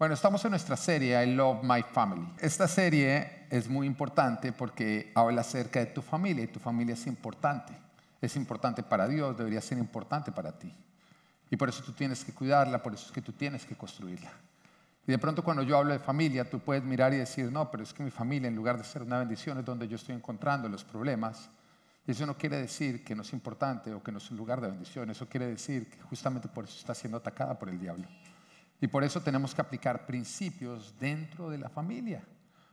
Bueno, estamos en nuestra serie I Love My Family. Esta serie es muy importante porque habla acerca de tu familia y tu familia es importante. Es importante para Dios, debería ser importante para ti. Y por eso tú tienes que cuidarla, por eso es que tú tienes que construirla. Y de pronto cuando yo hablo de familia, tú puedes mirar y decir, no, pero es que mi familia en lugar de ser una bendición es donde yo estoy encontrando los problemas. Y eso no quiere decir que no es importante o que no es un lugar de bendición. Eso quiere decir que justamente por eso está siendo atacada por el diablo. Y por eso tenemos que aplicar principios dentro de la familia.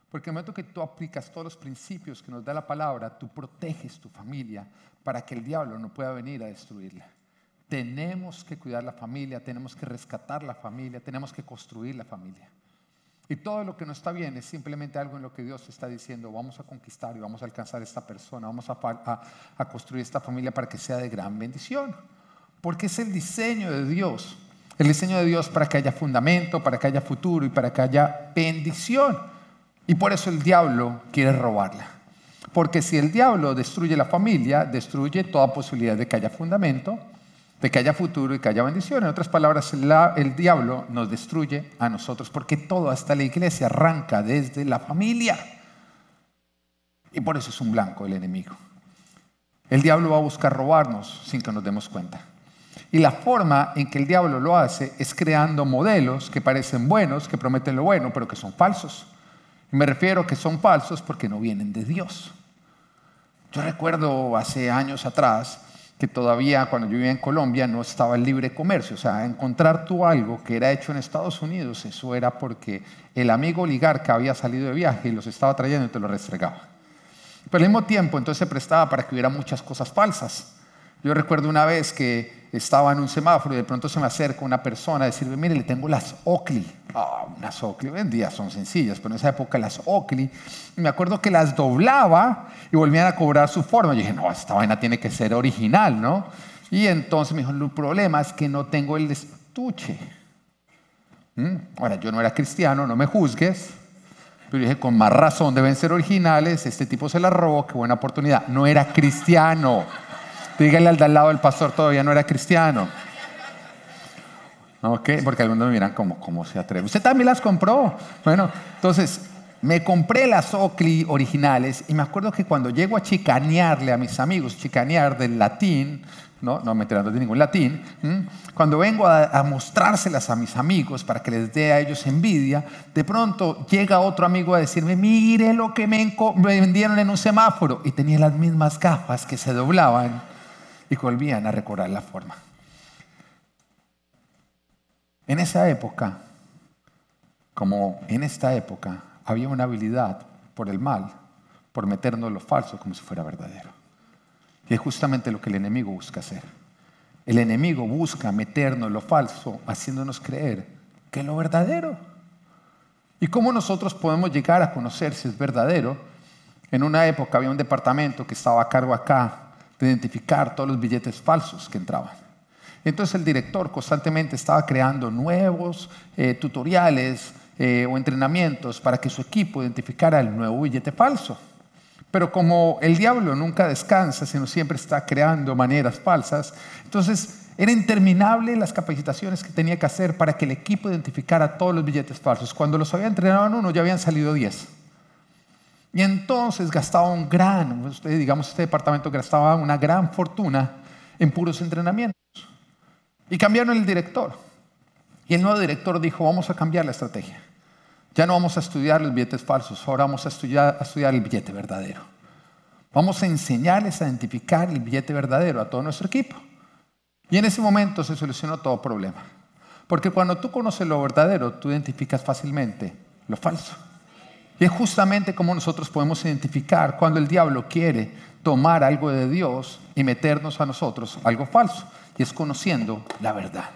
Porque en el momento que tú aplicas todos los principios que nos da la palabra, tú proteges tu familia para que el diablo no pueda venir a destruirla. Tenemos que cuidar la familia, tenemos que rescatar la familia, tenemos que construir la familia. Y todo lo que no está bien es simplemente algo en lo que Dios está diciendo, vamos a conquistar y vamos a alcanzar esta persona, vamos a, a construir esta familia para que sea de gran bendición. Porque es el diseño de Dios el diseño de Dios para que haya fundamento, para que haya futuro y para que haya bendición. Y por eso el diablo quiere robarla. Porque si el diablo destruye la familia, destruye toda posibilidad de que haya fundamento, de que haya futuro y que haya bendición. En otras palabras, el diablo nos destruye a nosotros, porque todo, hasta la iglesia, arranca desde la familia. Y por eso es un blanco el enemigo. El diablo va a buscar robarnos sin que nos demos cuenta. Y la forma en que el diablo lo hace es creando modelos que parecen buenos, que prometen lo bueno, pero que son falsos. Y me refiero a que son falsos porque no vienen de Dios. Yo recuerdo hace años atrás que todavía cuando yo vivía en Colombia no estaba el libre comercio. O sea, encontrar tú algo que era hecho en Estados Unidos, eso era porque el amigo oligarca había salido de viaje y los estaba trayendo y te lo restregaba. Pero al mismo tiempo entonces se prestaba para que hubiera muchas cosas falsas. Yo recuerdo una vez que estaba en un semáforo y de pronto se me acerca una persona a decirme, mire, le tengo las Oakley. Ah, unas Oakley, hoy en día son sencillas, pero en esa época las Oakley. Y me acuerdo que las doblaba y volvían a cobrar su forma. Yo dije, no, esta vaina tiene que ser original, ¿no? Y entonces me dijo, el problema es que no tengo el estuche. ¿Mm? Ahora, yo no era cristiano, no me juzgues. Pero dije, con más razón deben ser originales. Este tipo se la robó, qué buena oportunidad. No era cristiano. Dígale al de al lado, el pastor todavía no era cristiano. ¿Ok? Porque algunos me miran como, ¿cómo se atreve? Usted también las compró. Bueno, entonces me compré las Oakley originales y me acuerdo que cuando llego a chicanearle a mis amigos, chicanear del latín, no, no me enterando de ningún latín, cuando vengo a, a, mostrárselas a mis amigos para que les dé a ellos envidia, de pronto llega otro amigo a decirme, mire lo que me vendieron en un semáforo y tenía las mismas gafas que se doblaban y volvían a recordar la forma. En esa época, como en esta época, había una habilidad por el mal, por meternos lo falso como si fuera verdadero. Y es justamente lo que el enemigo busca hacer. El enemigo busca meternos lo falso, haciéndonos creer que lo verdadero. ¿Y cómo nosotros podemos llegar a conocer si es verdadero? En una época había un departamento que estaba a cargo acá de identificar todos los billetes falsos que entraban. Entonces el director constantemente estaba creando nuevos eh, tutoriales eh, o entrenamientos para que su equipo identificara el nuevo billete falso. Pero como el diablo nunca descansa, sino siempre está creando maneras falsas, entonces era interminable las capacitaciones que tenía que hacer para que el equipo identificara todos los billetes falsos. Cuando los había entrenado en uno, ya habían salido 10. Y entonces gastaba un gran, digamos, este departamento gastaba una gran fortuna en puros entrenamientos. Y cambiaron el director. Y el nuevo director dijo, vamos a cambiar la estrategia. Ya no vamos a estudiar los billetes falsos, ahora vamos a estudiar, a estudiar el billete verdadero. Vamos a enseñarles a identificar el billete verdadero a todo nuestro equipo. Y en ese momento se solucionó todo problema. Porque cuando tú conoces lo verdadero, tú identificas fácilmente lo falso. Y es justamente como nosotros podemos identificar cuando el diablo quiere tomar algo de Dios y meternos a nosotros algo falso. Y es conociendo la verdad.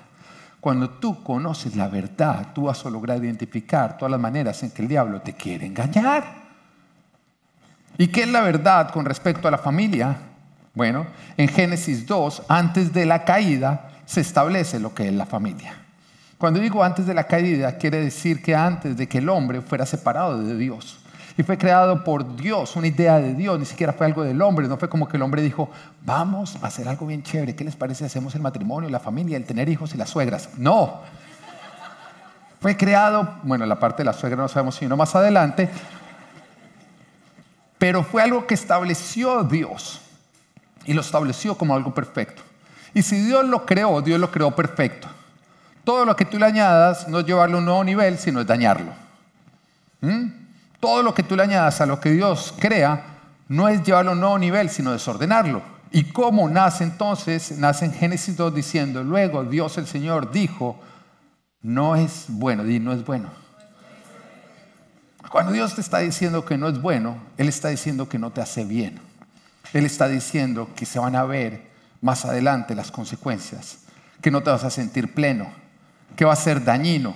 Cuando tú conoces la verdad, tú vas a lograr identificar todas las maneras en que el diablo te quiere engañar. ¿Y qué es la verdad con respecto a la familia? Bueno, en Génesis 2, antes de la caída, se establece lo que es la familia. Cuando digo antes de la caída, quiere decir que antes de que el hombre fuera separado de Dios. Y fue creado por Dios, una idea de Dios, ni siquiera fue algo del hombre, no fue como que el hombre dijo, vamos a hacer algo bien chévere, ¿qué les parece hacemos el matrimonio, la familia, el tener hijos y las suegras? No. Fue creado, bueno, la parte de la suegra no sabemos si no más adelante, pero fue algo que estableció Dios y lo estableció como algo perfecto. Y si Dios lo creó, Dios lo creó perfecto. Todo lo que tú le añadas no es llevarlo a un nuevo nivel, sino es dañarlo. ¿Mm? Todo lo que tú le añadas a lo que Dios crea no es llevarlo a un nuevo nivel, sino desordenarlo. ¿Y cómo nace entonces? Nace en Génesis 2 diciendo, luego Dios el Señor dijo, no es bueno, di no es bueno. Cuando Dios te está diciendo que no es bueno, Él está diciendo que no te hace bien. Él está diciendo que se van a ver más adelante las consecuencias, que no te vas a sentir pleno, que va a ser dañino.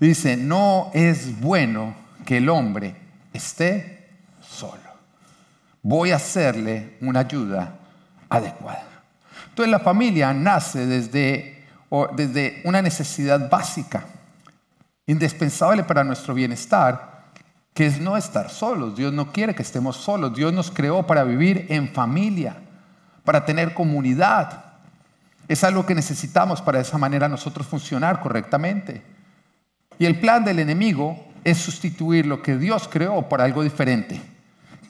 Dice, no es bueno que el hombre esté solo. Voy a hacerle una ayuda adecuada. Entonces la familia nace desde, desde una necesidad básica, indispensable para nuestro bienestar, que es no estar solos. Dios no quiere que estemos solos. Dios nos creó para vivir en familia, para tener comunidad. Es algo que necesitamos para de esa manera nosotros funcionar correctamente. Y el plan del enemigo es sustituir lo que Dios creó por algo diferente,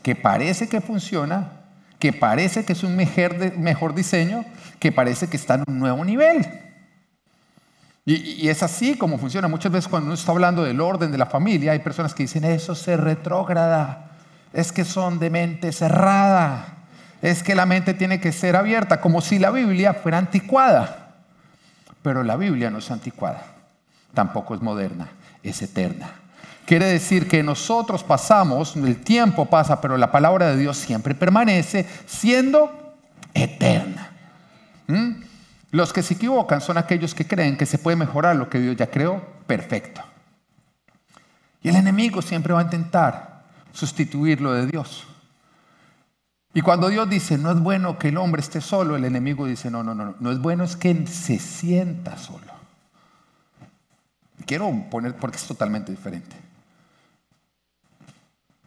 que parece que funciona, que parece que es un mejor, diseño, que parece que está en un nuevo nivel. Y, es así como funciona. Muchas veces cuando uno está hablando del orden de la familia, hay personas que dicen, eso se retrógrada, es que son de mente cerrada, es que la mente tiene que ser abierta, como si la Biblia fuera anticuada. Pero la Biblia no es anticuada, tampoco es moderna, es eterna. Quiere decir que nosotros pasamos, el tiempo pasa, pero la palabra de Dios siempre permanece siendo eterna. ¿Mm? Los que se equivocan son aquellos que creen que se puede mejorar lo que Dios ya creó perfecto. Y el enemigo siempre va a intentar sustituir lo de Dios. Y cuando Dios dice, no es bueno que el hombre esté solo, el enemigo dice, no, no, no, no es bueno es que se sienta solo. Quiero poner, porque es totalmente diferente.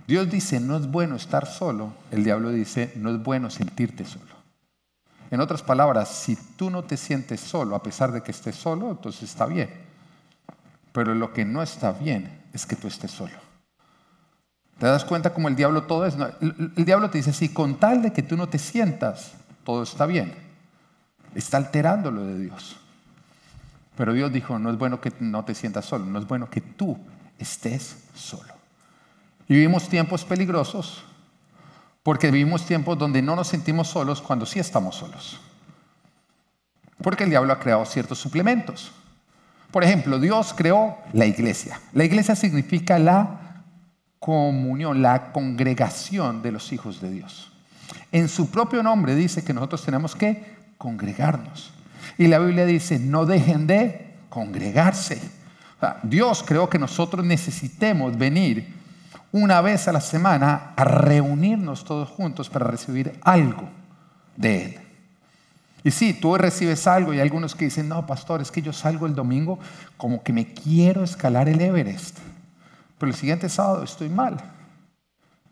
Dios dice, no es bueno estar solo. El diablo dice, no es bueno sentirte solo. En otras palabras, si tú no te sientes solo a pesar de que estés solo, entonces está bien. Pero lo que no está bien es que tú estés solo. ¿Te das cuenta cómo el diablo todo es? El, el diablo te dice, si con tal de que tú no te sientas, todo está bien. Está alterando lo de Dios. Pero Dios dijo, no es bueno que no te sientas solo, no es bueno que tú estés solo. Y vivimos tiempos peligrosos porque vivimos tiempos donde no nos sentimos solos cuando sí estamos solos. Porque el diablo ha creado ciertos suplementos. Por ejemplo, Dios creó la iglesia. La iglesia significa la comunión, la congregación de los hijos de Dios. En su propio nombre dice que nosotros tenemos que congregarnos. Y la Biblia dice, no dejen de congregarse. Dios creó que nosotros necesitemos venir una vez a la semana a reunirnos todos juntos para recibir algo de Él. Y sí, tú recibes algo y hay algunos que dicen, no, pastor, es que yo salgo el domingo como que me quiero escalar el Everest, pero el siguiente sábado estoy mal.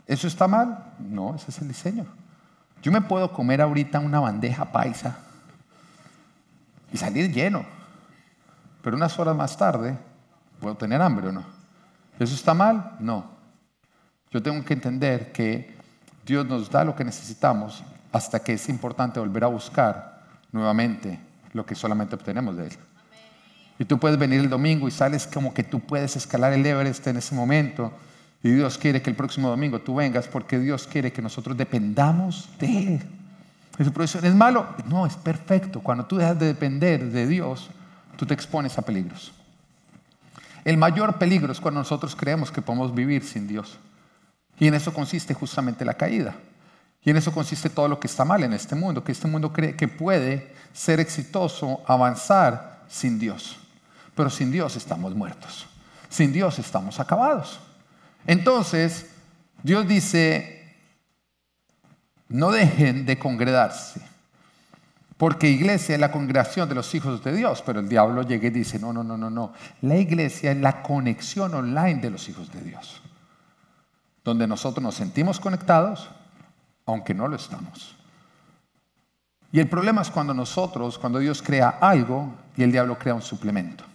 ¿Eso está mal? No, ese es el diseño. Yo me puedo comer ahorita una bandeja paisa y salir lleno, pero unas horas más tarde puedo tener hambre o no. ¿Eso está mal? No. Yo tengo que entender que Dios nos da lo que necesitamos hasta que es importante volver a buscar nuevamente lo que solamente obtenemos de Él. Y tú puedes venir el domingo y sales como que tú puedes escalar el Everest en ese momento. Y Dios quiere que el próximo domingo tú vengas porque Dios quiere que nosotros dependamos de Él. ¿Es profesión es malo? No, es perfecto. Cuando tú dejas de depender de Dios, tú te expones a peligros. El mayor peligro es cuando nosotros creemos que podemos vivir sin Dios. Y en eso consiste justamente la caída. Y en eso consiste todo lo que está mal en este mundo, que este mundo cree que puede ser exitoso, avanzar sin Dios. Pero sin Dios estamos muertos. Sin Dios estamos acabados. Entonces, Dios dice, no dejen de congregarse. Porque iglesia es la congregación de los hijos de Dios, pero el diablo llega y dice, no, no, no, no, no. La iglesia es la conexión online de los hijos de Dios donde nosotros nos sentimos conectados, aunque no lo estamos. Y el problema es cuando nosotros, cuando Dios crea algo y el diablo crea un suplemento.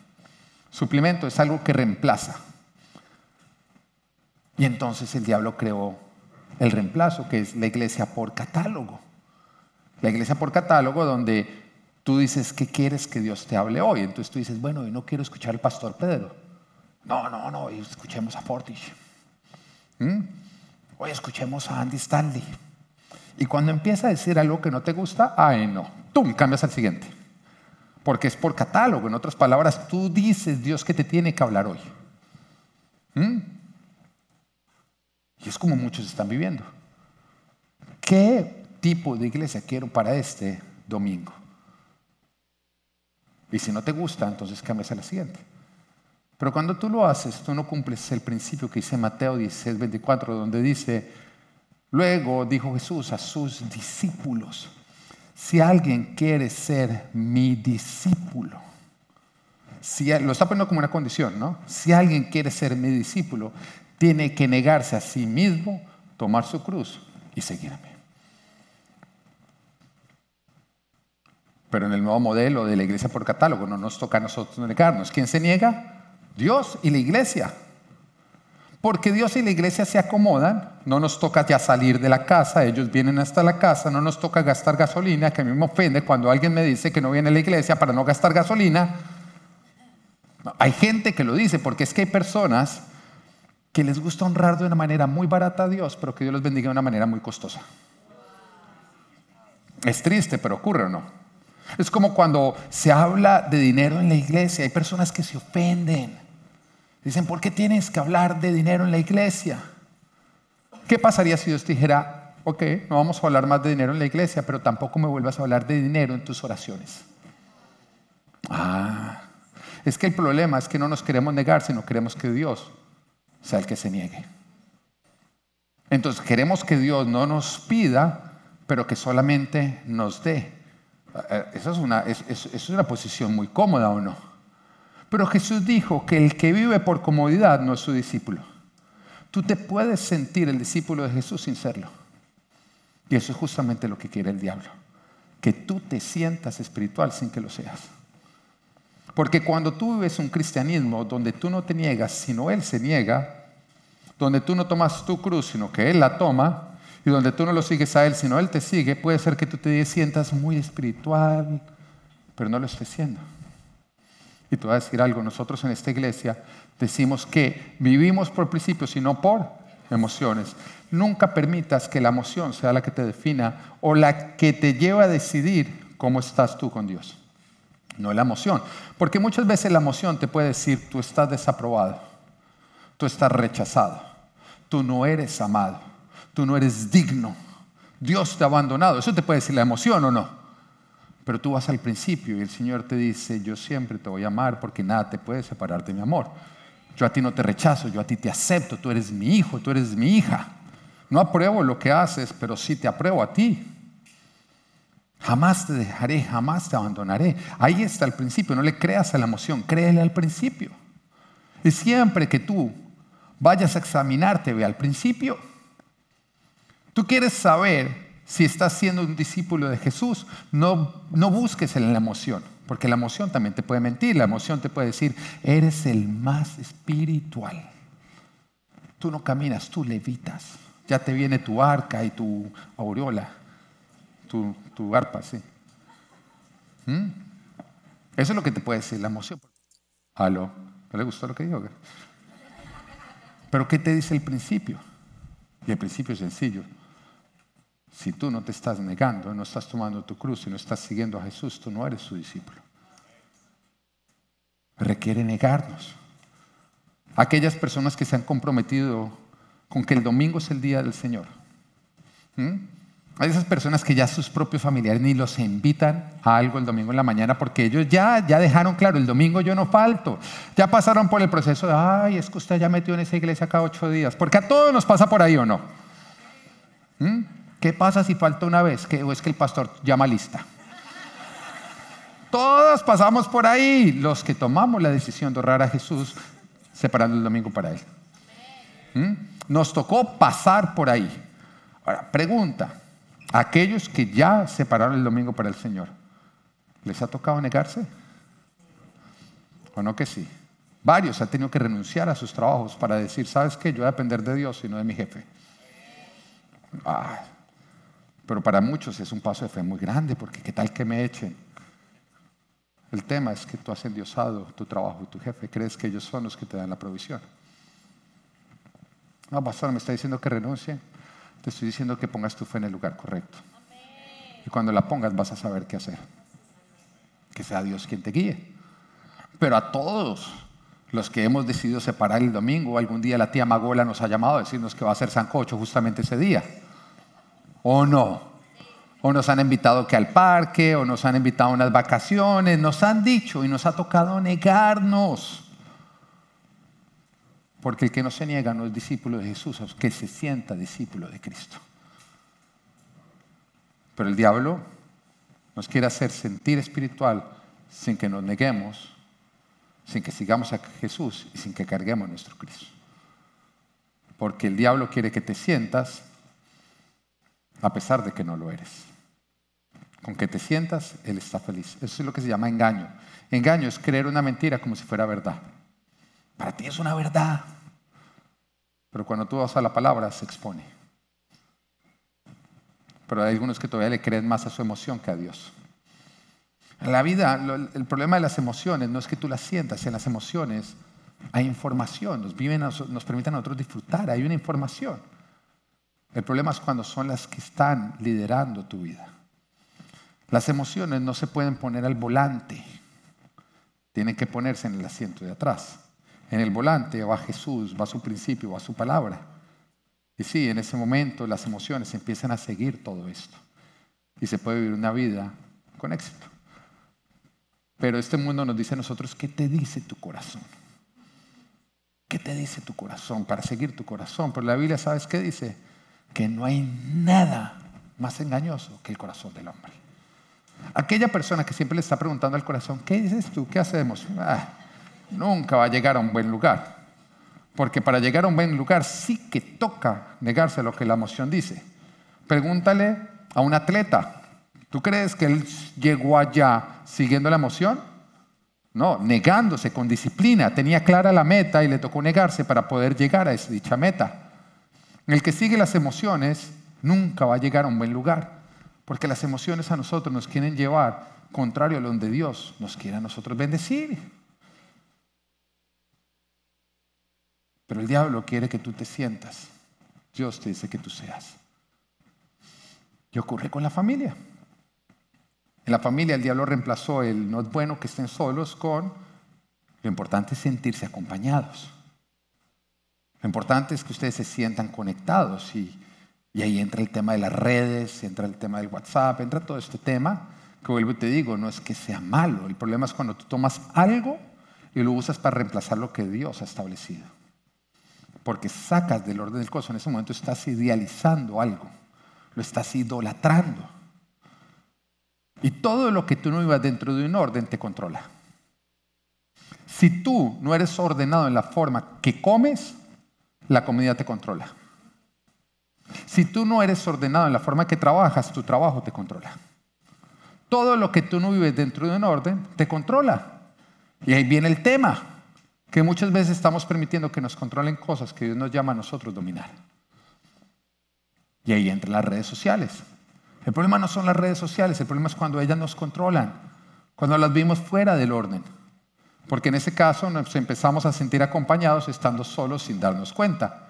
Suplemento es algo que reemplaza. Y entonces el diablo creó el reemplazo, que es la iglesia por catálogo. La iglesia por catálogo donde tú dices, ¿qué quieres que Dios te hable hoy? Entonces tú dices, bueno, hoy no quiero escuchar al pastor Pedro. No, no, no, hoy escuchemos a Fortish. ¿Mm? Hoy escuchemos a Andy Stanley. Y cuando empieza a decir algo que no te gusta, ay no, tú cambias al siguiente. Porque es por catálogo. En otras palabras, tú dices Dios que te tiene que hablar hoy. ¿Mm? Y es como muchos están viviendo. ¿Qué tipo de iglesia quiero para este domingo? Y si no te gusta, entonces cambias a la siguiente. Pero cuando tú lo haces, tú no cumples el principio que dice Mateo 16, 24, donde dice, luego dijo Jesús a sus discípulos, si alguien quiere ser mi discípulo, si, lo está poniendo como una condición, ¿no? Si alguien quiere ser mi discípulo, tiene que negarse a sí mismo, tomar su cruz y seguirme. Pero en el nuevo modelo de la iglesia por catálogo no nos toca a nosotros negarnos. ¿Quién se niega? Dios y la iglesia. Porque Dios y la iglesia se acomodan, no nos toca ya salir de la casa, ellos vienen hasta la casa, no nos toca gastar gasolina, que a mí me ofende cuando alguien me dice que no viene a la iglesia para no gastar gasolina. Hay gente que lo dice porque es que hay personas que les gusta honrar de una manera muy barata a Dios, pero que Dios los bendiga de una manera muy costosa. Es triste, pero ocurre o no. Es como cuando se habla de dinero en la iglesia, hay personas que se ofenden. Dicen, ¿por qué tienes que hablar de dinero en la iglesia? ¿Qué pasaría si Dios te dijera, ok, no vamos a hablar más de dinero en la iglesia, pero tampoco me vuelvas a hablar de dinero en tus oraciones? Ah, es que el problema es que no nos queremos negar, sino queremos que Dios sea el que se niegue. Entonces queremos que Dios no nos pida, pero que solamente nos dé. Eh, esa es una, es una posición muy cómoda o no. Pero Jesús dijo que el que vive por comodidad no es su discípulo. Tú te puedes sentir el discípulo de Jesús sin serlo. Y eso es justamente lo que quiere el diablo. Que tú te sientas espiritual sin que lo seas. Porque cuando tú vives un cristianismo donde tú no te niegas, sino Él se niega, donde tú no tomas tu cruz, sino que Él la toma, y donde tú no lo sigues a Él, sino Él te sigue, puede ser que tú te sientas muy espiritual, pero no lo estés siendo. Y te voy a decir algo, nosotros en esta iglesia decimos que vivimos por principios y no por emociones. Nunca permitas que la emoción sea la que te defina o la que te lleve a decidir cómo estás tú con Dios. No la emoción. Porque muchas veces la emoción te puede decir, tú estás desaprobado, tú estás rechazado, tú no eres amado, tú no eres digno, Dios te ha abandonado. Eso te puede decir la emoción o no. Pero tú vas al principio y el Señor te dice, yo siempre te voy a amar porque nada te puede separar de mi amor. Yo a ti no te rechazo, yo a ti te acepto, tú eres mi hijo, tú eres mi hija. No apruebo lo que haces, pero sí te apruebo a ti. Jamás te dejaré, jamás te abandonaré. Ahí está el principio, no le creas a la emoción, créele al principio. Y siempre que tú vayas a examinarte, ve al principio. Tú quieres saber si estás siendo un discípulo de Jesús, no, no busques en la emoción, porque la emoción también te puede mentir, la emoción te puede decir, eres el más espiritual. Tú no caminas, tú levitas. Ya te viene tu arca y tu aureola, tu, tu arpa, sí. ¿Mm? Eso es lo que te puede decir la emoción. ¿Aló? ¿No le gustó lo que digo? Pero ¿qué te dice el principio? Y el principio es sencillo. Si tú no te estás negando, no estás tomando tu cruz y no estás siguiendo a Jesús, tú no eres su discípulo. Requiere negarnos. Aquellas personas que se han comprometido con que el domingo es el día del Señor. Hay esas personas que ya sus propios familiares ni los invitan a algo el domingo en la mañana porque ellos ya, ya dejaron claro, el domingo yo no falto. Ya pasaron por el proceso de, ay, es que usted ya metió en esa iglesia cada ocho días. Porque a todos nos pasa por ahí o no. ¿Qué pasa si falta una vez? ¿O es que el pastor llama lista? Todos pasamos por ahí, los que tomamos la decisión de honrar a Jesús separando el domingo para Él. ¿Mm? Nos tocó pasar por ahí. Ahora, pregunta, aquellos que ya separaron el domingo para el Señor, ¿les ha tocado negarse? ¿O no que sí? Varios han tenido que renunciar a sus trabajos para decir, ¿sabes qué? Yo voy a depender de Dios y no de mi jefe. Ah, pero para muchos es un paso de fe muy grande, porque ¿qué tal que me echen? El tema es que tú has endiosado tu trabajo y tu jefe, crees que ellos son los que te dan la provisión. No, pastor, me está diciendo que renuncie. Te estoy diciendo que pongas tu fe en el lugar correcto. Y cuando la pongas vas a saber qué hacer. Que sea Dios quien te guíe. Pero a todos los que hemos decidido separar el domingo, algún día la tía Magola nos ha llamado a decirnos que va a ser sancocho justamente ese día. ¿O no? O nos han invitado que al parque, o nos han invitado a unas vacaciones, nos han dicho y nos ha tocado negarnos. Porque el que no se niega no es discípulo de Jesús, es que se sienta discípulo de Cristo. Pero el diablo nos quiere hacer sentir espiritual sin que nos neguemos, sin que sigamos a Jesús y sin que carguemos nuestro Cristo. Porque el diablo quiere que te sientas a pesar de que no lo eres. Con que te sientas, Él está feliz. Eso es lo que se llama engaño. Engaño es creer una mentira como si fuera verdad. Para ti es una verdad. Pero cuando tú vas a la palabra se expone. Pero hay algunos que todavía le creen más a su emoción que a Dios. En la vida, el problema de las emociones no es que tú las sientas, en las emociones hay información, nos, viven, permiten a nosotros disfrutar, hay una información. El problema es cuando son las que están liderando tu vida. Las emociones no se pueden poner al volante, tienen que ponerse en el asiento de atrás. En el volante va Jesús, va su principio, va su palabra. Y sí, en ese momento las emociones empiezan a seguir todo esto. Y se puede vivir una vida con éxito. Pero este mundo nos dice a nosotros, ¿qué te dice tu corazón? ¿Qué te dice tu corazón para seguir tu corazón? Pero la Biblia, ¿sabes qué dice? Que no hay nada más engañoso que el corazón del hombre. Aquella persona que siempre le está preguntando al corazón, ¿qué dices tú? ¿Qué hacemos? Ah, nunca va a llegar a un buen lugar. Porque para llegar a un buen lugar sí que toca negarse a lo que la emoción dice. Pregúntale a un atleta, ¿tú crees que él llegó allá siguiendo la emoción? No, negándose con disciplina. Tenía clara la meta y le tocó negarse para poder llegar a esa dicha meta. El que sigue las emociones nunca va a llegar a un buen lugar, porque las emociones a nosotros nos quieren llevar contrario a donde Dios nos quiere a nosotros bendecir. Pero el diablo quiere que tú te sientas. Dios te dice que tú seas. Y ocurre con la familia. En la familia el diablo reemplazó el no es bueno que estén solos con lo importante es sentirse acompañados. Lo importante es que ustedes se sientan conectados y, ahí entra el tema de las redes, entra el tema del WhatsApp, entra todo este tema que vuelvo y te digo, no es que sea malo, el problema es cuando tú tomas algo y lo usas para reemplazar lo que Dios ha establecido porque sacas del orden del coso. En ese momento estás idealizando algo, lo estás idolatrando. Y todo lo que tú no ibas dentro de un orden te controla. Si tú no eres ordenado en la forma que comes, la comida te controla. Si tú no eres ordenado en la forma que trabajas, tu trabajo te controla. Todo lo que tú no vives dentro de un orden te controla. Y ahí viene el tema que muchas veces estamos permitiendo que nos controlen cosas que Dios nos llama a nosotros dominar. Y ahí entran las redes sociales. El problema no son las redes sociales, el problema es cuando ellas nos controlan, cuando las vimos fuera del orden. Porque en ese caso nos empezamos a sentir acompañados estando solos sin darnos cuenta.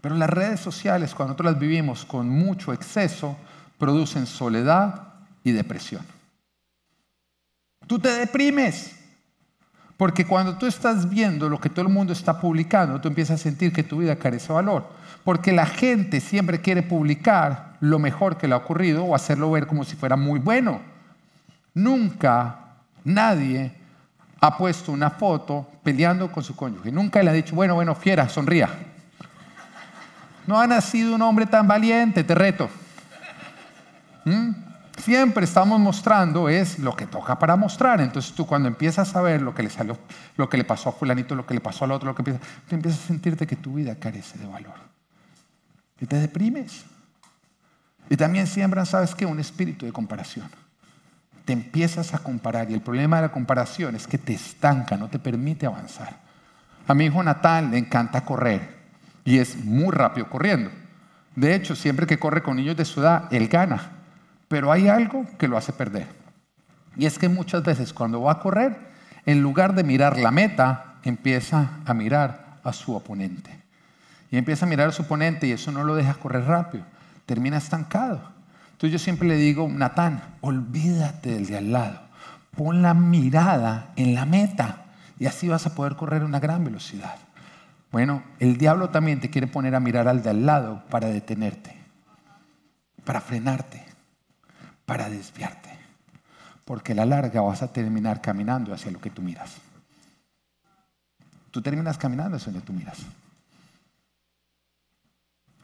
Pero las redes sociales, cuando nosotros las vivimos con mucho exceso, producen soledad y depresión. Tú te deprimes porque cuando tú estás viendo lo que todo el mundo está publicando, tú empiezas a sentir que tu vida carece de valor. Porque la gente siempre quiere publicar lo mejor que le ha ocurrido o hacerlo ver como si fuera muy bueno. Nunca nadie ha puesto una foto peleando con su cónyuge. Nunca le ha dicho, bueno, bueno, fiera, sonría. No ha nacido un hombre tan valiente, te reto. ¿Mm? siempre estamos mostrando es lo que toca para mostrar. Entonces tú cuando empiezas a ver lo que le salió, lo que le pasó a fulanito, lo que le pasó al otro, lo que empieza, tú empiezas a sentirte que tu vida carece de valor. Y te deprimes. Y también siembran, ¿sabes qué? Un espíritu de comparación. Te empiezas a comparar y el problema de la comparación es que te estanca, no te permite avanzar. A mi hijo Natán le encanta correr y es muy rápido corriendo. De hecho, siempre que corre con niños de su edad, él gana. Pero hay algo que lo hace perder. Y es que muchas veces cuando va a correr, en lugar de mirar la meta, empieza a mirar a su oponente. Y empieza a mirar a su oponente y eso no lo deja correr rápido. Termina estancado. Entonces yo siempre le digo, Natán, olvídate del de al lado. Pon la mirada en la meta y así vas a poder correr una gran velocidad. Bueno, el diablo también te quiere poner a mirar al de al lado para detenerte, para frenarte, para desviarte. Porque a la larga vas a terminar caminando hacia lo que tú miras. Tú terminas caminando hacia donde tú miras.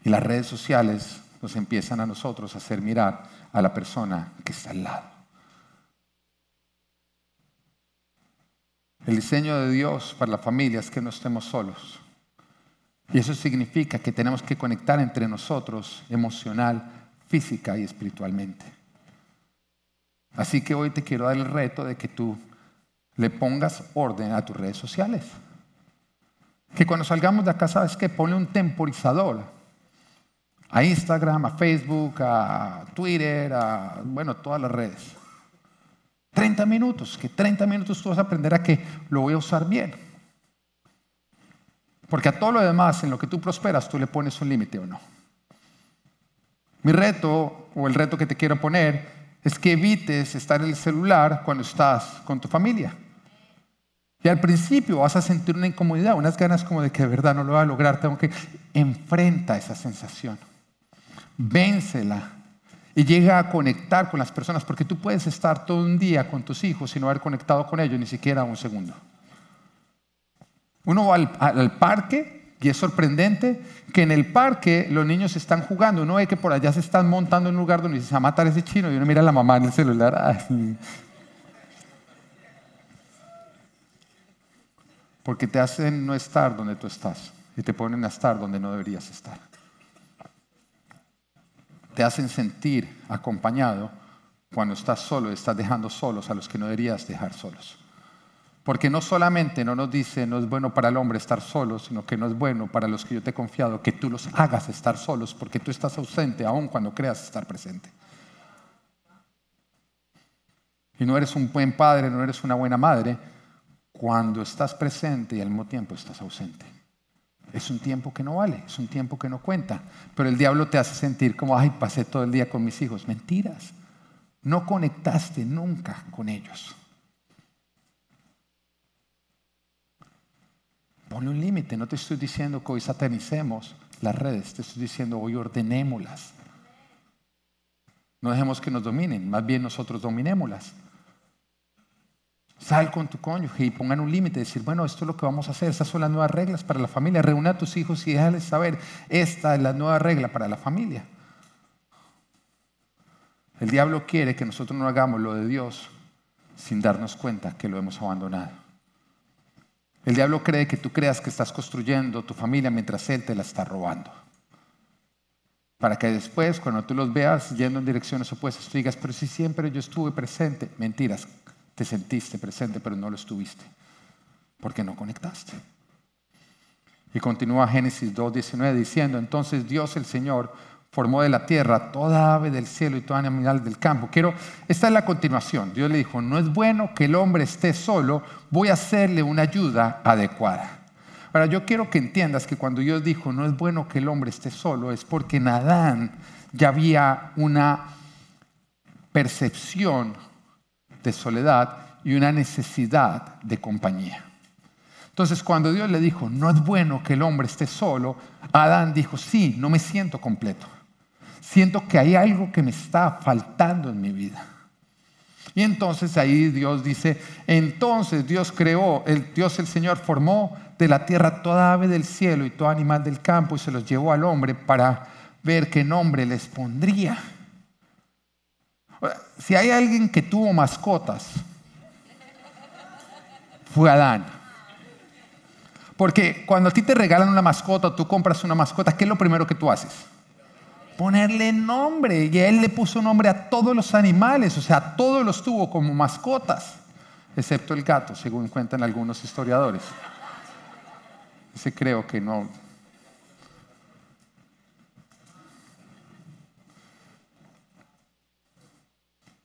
Y las redes sociales nos empiezan a nosotros a hacer mirar a la persona que está al lado. El diseño de Dios para la familia es que no estemos solos. Y eso significa que tenemos que conectar entre nosotros emocional, física y espiritualmente. Así que hoy te quiero dar el reto de que tú le pongas orden a tus redes sociales. Que cuando salgamos de acá, ¿sabes qué? Ponle un temporizador a Instagram, a Facebook, a Twitter, a, bueno, todas las redes. 30 minutos, que 30 minutos tú vas a aprender a que lo voy a usar bien. Porque a todo lo demás, en lo que tú prosperas, tú le pones un límite o no. Mi reto, o el reto que te quiero poner, es que evites estar en el celular cuando estás con tu familia. Y al principio vas a sentir una incomodidad, unas ganas como de que de verdad no lo voy a lograr, tengo que enfrenta esa sensación. Vénsela y llega a conectar con las personas, porque tú puedes estar todo un día con tus hijos sin haber conectado con ellos ni siquiera un segundo. Uno va al, parque y es sorprendente que en el parque los niños están jugando. Uno ve que por allá se están montando en un lugar donde se va a matar ese chino y uno mira a la mamá en el celular. Porque te hacen no estar donde tú estás y te ponen a estar donde no deberías estar. Te hacen sentir acompañado cuando estás solo y estás dejando solos a los que no deberías dejar solos. Porque no solamente no nos dice no es bueno para el hombre estar solo, sino que no es bueno para los que yo te he confiado que tú los hagas estar solos, porque tú estás ausente aún cuando creas estar presente. Y no eres un buen padre, no eres una buena madre cuando estás presente y al mismo tiempo estás ausente. Es un tiempo que no vale, es un tiempo que no cuenta. Pero el diablo te hace sentir como, ay, pasé todo el día con mis hijos. Mentiras. No conectaste nunca con ellos. Ponle un límite, no te estoy diciendo que hoy satanicemos las redes, te estoy diciendo hoy ordenémoslas. No dejemos que nos dominen, más bien nosotros dominémoslas. Sal con tu cónyuge y pongan un límite, decir, bueno, esto es lo que vamos a hacer, estas son las nuevas reglas para la familia. Reúne a tus hijos y déjales saber, esta es la nueva regla para la familia. El diablo quiere que nosotros no hagamos lo de Dios sin darnos cuenta que lo hemos abandonado. El diablo cree que tú creas que estás construyendo tu familia mientras él te la está robando. Para que después, cuando tú los veas yendo en direcciones opuestas, tú digas, pero si siempre yo estuve presente. Mentiras, te sentiste presente, pero no lo estuviste. Porque no conectaste. Y continúa Génesis 2.19 diciendo, entonces Dios el Señor formó de la tierra toda ave del cielo y toda animal del campo. Quiero, esta es la continuación. Dios le dijo, no es bueno que el hombre esté solo, voy a hacerle una ayuda adecuada. Ahora, yo quiero que entiendas que cuando Dios dijo, no es bueno que el hombre esté solo, es porque en Adán ya había una percepción de soledad y una necesidad de compañía. Entonces, cuando Dios le dijo, no es bueno que el hombre esté solo, Adán dijo, sí, no me siento completo siento que hay algo que me está faltando en mi vida. Y entonces ahí Dios dice, entonces Dios creó, el Dios el Señor formó de la tierra toda ave del cielo y todo animal del campo y se los llevó al hombre para ver qué nombre les pondría. Si hay alguien que tuvo mascotas, fue Adán. Porque cuando a ti te regalan una mascota, tú compras una mascota, ¿qué es lo primero que tú haces? ponerle nombre. Y él le puso nombre a todos los animales, o sea, todos los tuvo como mascotas, excepto el gato, según cuentan algunos historiadores. Ese creo que no.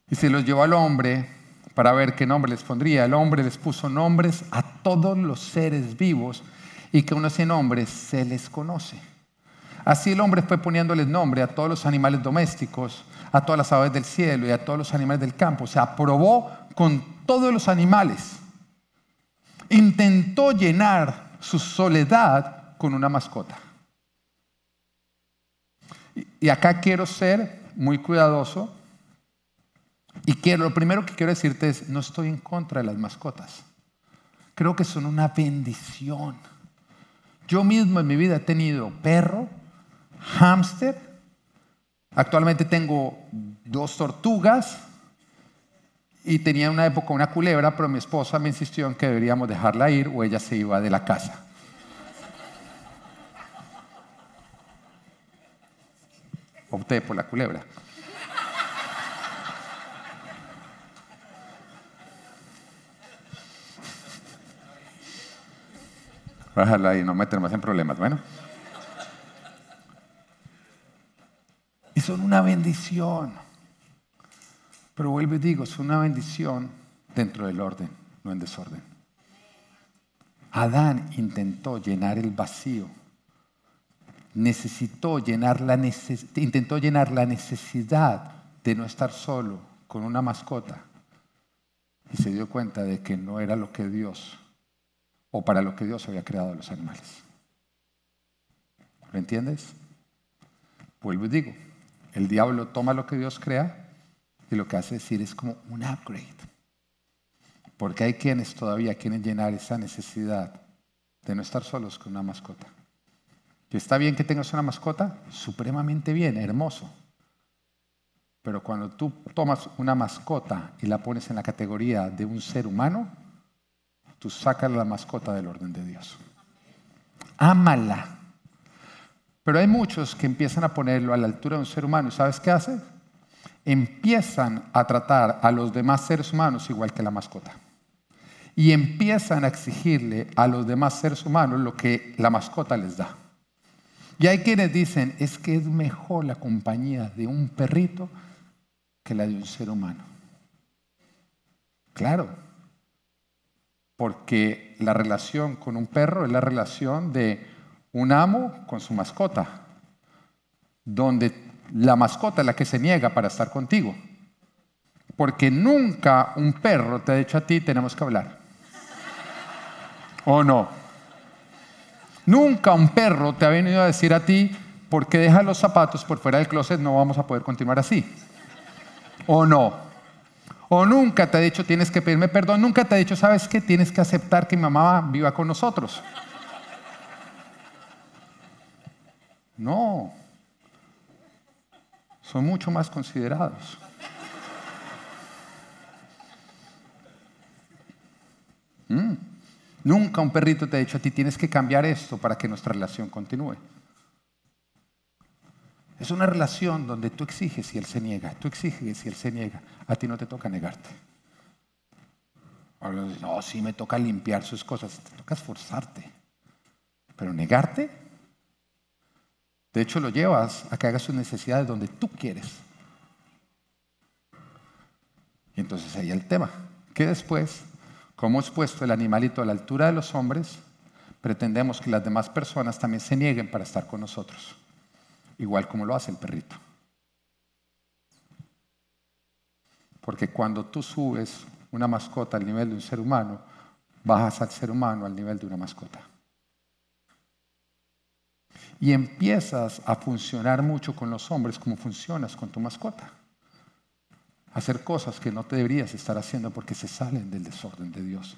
Y se los llevó al hombre para ver qué nombre les pondría. El hombre les puso nombres a todos los seres vivos y que uno ese nombre se les conoce. Así el hombre fue poniéndoles nombre a todos los animales domésticos, a todas las aves del cielo y a todos los animales del campo. Se aprobó con todos los animales. Intentó llenar su soledad con una mascota. Y acá quiero ser muy cuidadoso y quiero, lo primero que quiero decirte es, no estoy en contra de las mascotas. Creo que son una bendición. Yo mismo en mi vida he tenido perro, hámster, actualmente tengo dos tortugas y tenía una época una culebra, pero mi esposa me insistió en que deberíamos dejarla ir o ella se iba de la casa. Opté por la culebra. Bájala y no meternos en problemas. Bueno. Y son una bendición. Pero vuelvo y digo, son una bendición dentro del orden, no en desorden. Adán intentó llenar el vacío. Necesitó llenar la intentó llenar la necesidad de no estar solo con una mascota. Y se dio cuenta de que no era lo que Dios o para lo que Dios había creado a los animales. ¿Lo entiendes? Vuelvo y digo, el diablo toma lo que Dios crea y lo que hace decir es como un upgrade. Porque hay quienes todavía quieren llenar esa necesidad de no estar solos con una mascota. Que está bien que tengas una mascota, supremamente bien, hermoso. Pero cuando tú tomas una mascota y la pones en la categoría de un ser humano, tú la mascota del orden de Dios. Ámala. Pero hay muchos que empiezan a ponerlo a la altura de un ser humano. ¿Sabes qué hacen? Empiezan a tratar a los demás seres humanos igual que la mascota. Y empiezan a exigirle a los demás seres humanos lo que la mascota les da. Y hay quienes dicen, es que es mejor la compañía de un perrito que la de un ser humano. Claro, porque la relación con un perro es la relación de un amo con su mascota, donde la mascota es la que se niega para estar contigo. Porque nunca un perro te ha dicho a ti, tenemos que hablar. ¿O no? Nunca un perro te ha venido a decir a ti, porque deja los zapatos por fuera del closet, no vamos a poder continuar así. ¿O no? O nunca te ha dicho tienes que pedirme perdón, nunca te ha dicho, ¿sabes qué? Tienes que aceptar que mi mamá viva con nosotros. No. Son mucho más considerados. Mm. Nunca un perrito te ha dicho a ti tienes que cambiar esto para que nuestra relación continúe. Es una relación donde tú exiges y él se niega, tú exiges y él se niega. A ti no te toca negarte. No, sí me toca limpiar sus cosas, te toca esforzarte. Pero negarte, de hecho lo llevas a que hagas sus necesidades donde tú quieres. Y entonces ahí el tema, que después, como hemos puesto el animalito a la altura de los hombres, pretendemos que las demás personas también se nieguen para estar con nosotros igual como lo hace el perrito. Porque cuando tú subes una mascota al nivel de un ser humano, bajas al ser humano al nivel de una mascota. Y empiezas a funcionar mucho con los hombres como funcionas con tu mascota. Hacer cosas que no te deberías estar haciendo porque se salen del desorden de Dios.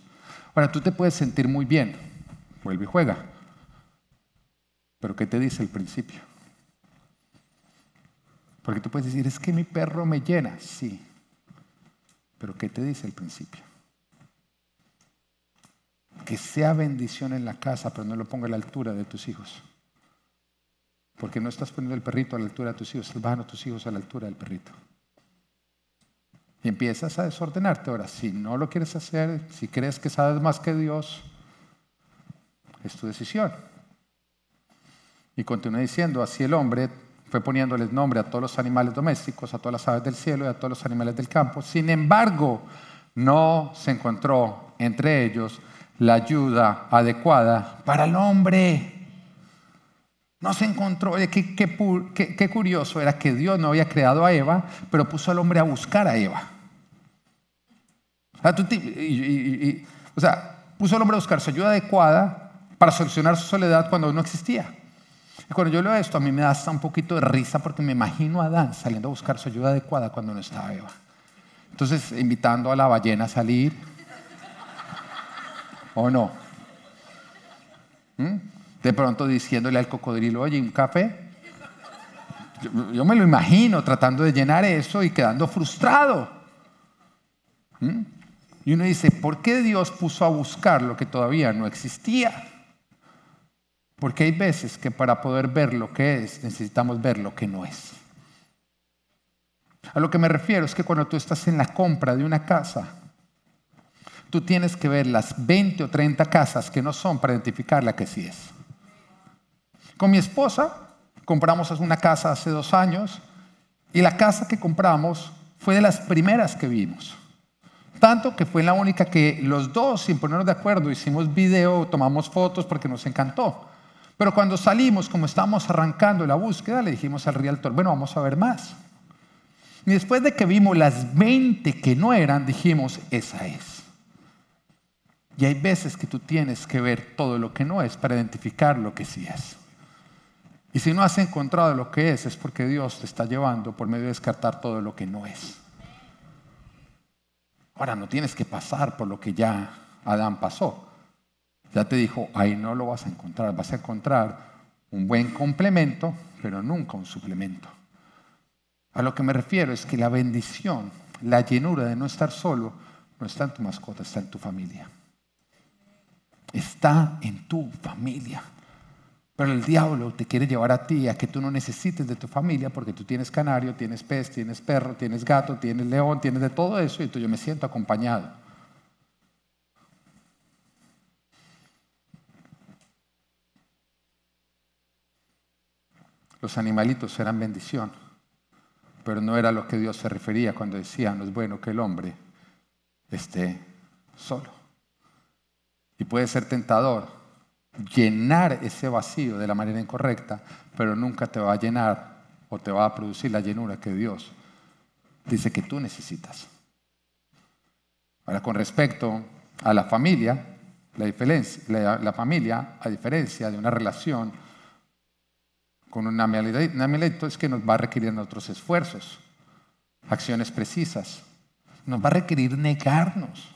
Ahora, tú te puedes sentir muy bien, vuelve y juega. Pero ¿qué te dice el principio? Porque tú puedes decir, es que mi perro me llena. Sí. Pero ¿qué te dice el principio? Que sea bendición en la casa, pero no lo ponga a la altura de tus hijos. Porque no estás poniendo el perrito a la altura de tus hijos, estás bajando a tus hijos a la altura del perrito. Y empiezas a desordenarte. Ahora, si no lo quieres hacer, si crees que sabes más que Dios, es tu decisión. Y continúa diciendo, así el hombre fue poniéndoles nombre a todos los animales domésticos, a todas las aves del cielo y a todos los animales del campo. Sin embargo, no se encontró entre ellos la ayuda adecuada para el hombre. No se encontró, qué, qué, curioso era que Dios no había creado a Eva, pero puso al hombre a buscar a Eva. O sea, puso al hombre a buscar su ayuda adecuada para solucionar su soledad cuando no existía. Y cuando yo leo esto, a mí me da hasta un poquito de risa porque me imagino a Adán saliendo a buscar su ayuda adecuada cuando no estaba Eva. Entonces, invitando a la ballena a salir. ¿O no? ¿Mm? De pronto diciéndole al cocodrilo, oye, ¿un café? Yo, me lo imagino tratando de llenar eso y quedando frustrado. ¿Mm? Y uno dice, ¿por qué Dios puso a buscar lo que todavía no existía? Porque hay veces que para poder ver lo que es, necesitamos ver lo que no es. A lo que me refiero es que cuando tú estás en la compra de una casa, tú tienes que ver las 20 o 30 casas que no son para identificar la que sí es. Con mi esposa compramos una casa hace dos años y la casa que compramos fue de las primeras que vimos. Tanto que fue la única que los dos, sin ponernos de acuerdo, hicimos video, tomamos fotos porque nos encantó. Pero cuando salimos, como estábamos arrancando la búsqueda, le dijimos al realtor, bueno, vamos a ver más. Y después de que vimos las 20 que no eran, dijimos, esa es. Y hay veces que tú tienes que ver todo lo que no es para identificar lo que sí es. Y si no has encontrado lo que es, es porque Dios te está llevando por medio de descartar todo lo que no es. Ahora, no tienes que pasar por lo que ya Adán pasó. Ya te dijo, ahí no lo vas a encontrar, vas a encontrar un buen complemento, pero nunca un suplemento. A lo que me refiero es que la bendición, la llenura de no estar solo, no está en tu mascota, está en tu familia. Está en tu familia. Pero el diablo te quiere llevar a ti a que tú no necesites de tu familia porque tú tienes canario, tienes pez, tienes perro, tienes gato, tienes león, tienes de todo eso y tú yo me siento acompañado. Los animalitos eran bendición, pero no era lo que Dios se refería cuando decía, no es bueno que el hombre esté solo. Y puede ser tentador llenar ese vacío de la manera incorrecta, pero nunca te va a llenar o te va a producir la llenura que Dios dice que tú necesitas. Ahora, con respecto a la familia, la, la familia, a diferencia de una relación con un amuleto es que nos va a requerir otros esfuerzos, acciones precisas. Nos va a requerir negarnos.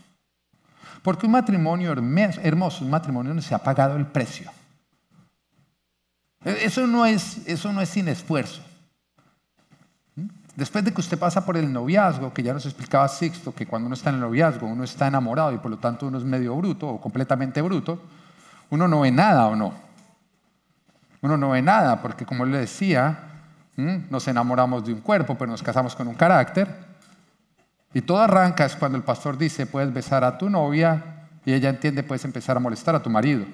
Porque un matrimonio hermoso, un matrimonio no se ha pagado el precio. E-, eso no es, eso no es sin esfuerzo. ¿Mm? Después de que usted pasa por el noviazgo, que ya nos explicaba Sixto, que cuando uno está en el noviazgo uno está enamorado y por lo tanto uno es medio bruto o completamente bruto, uno no ve nada o no. Uno no ve nada, porque como le decía, nos enamoramos de un cuerpo, pero nos casamos con un carácter. Y todo arranca es cuando el pastor dice, puedes besar a tu novia y ella entiende, puedes empezar a molestar a tu marido.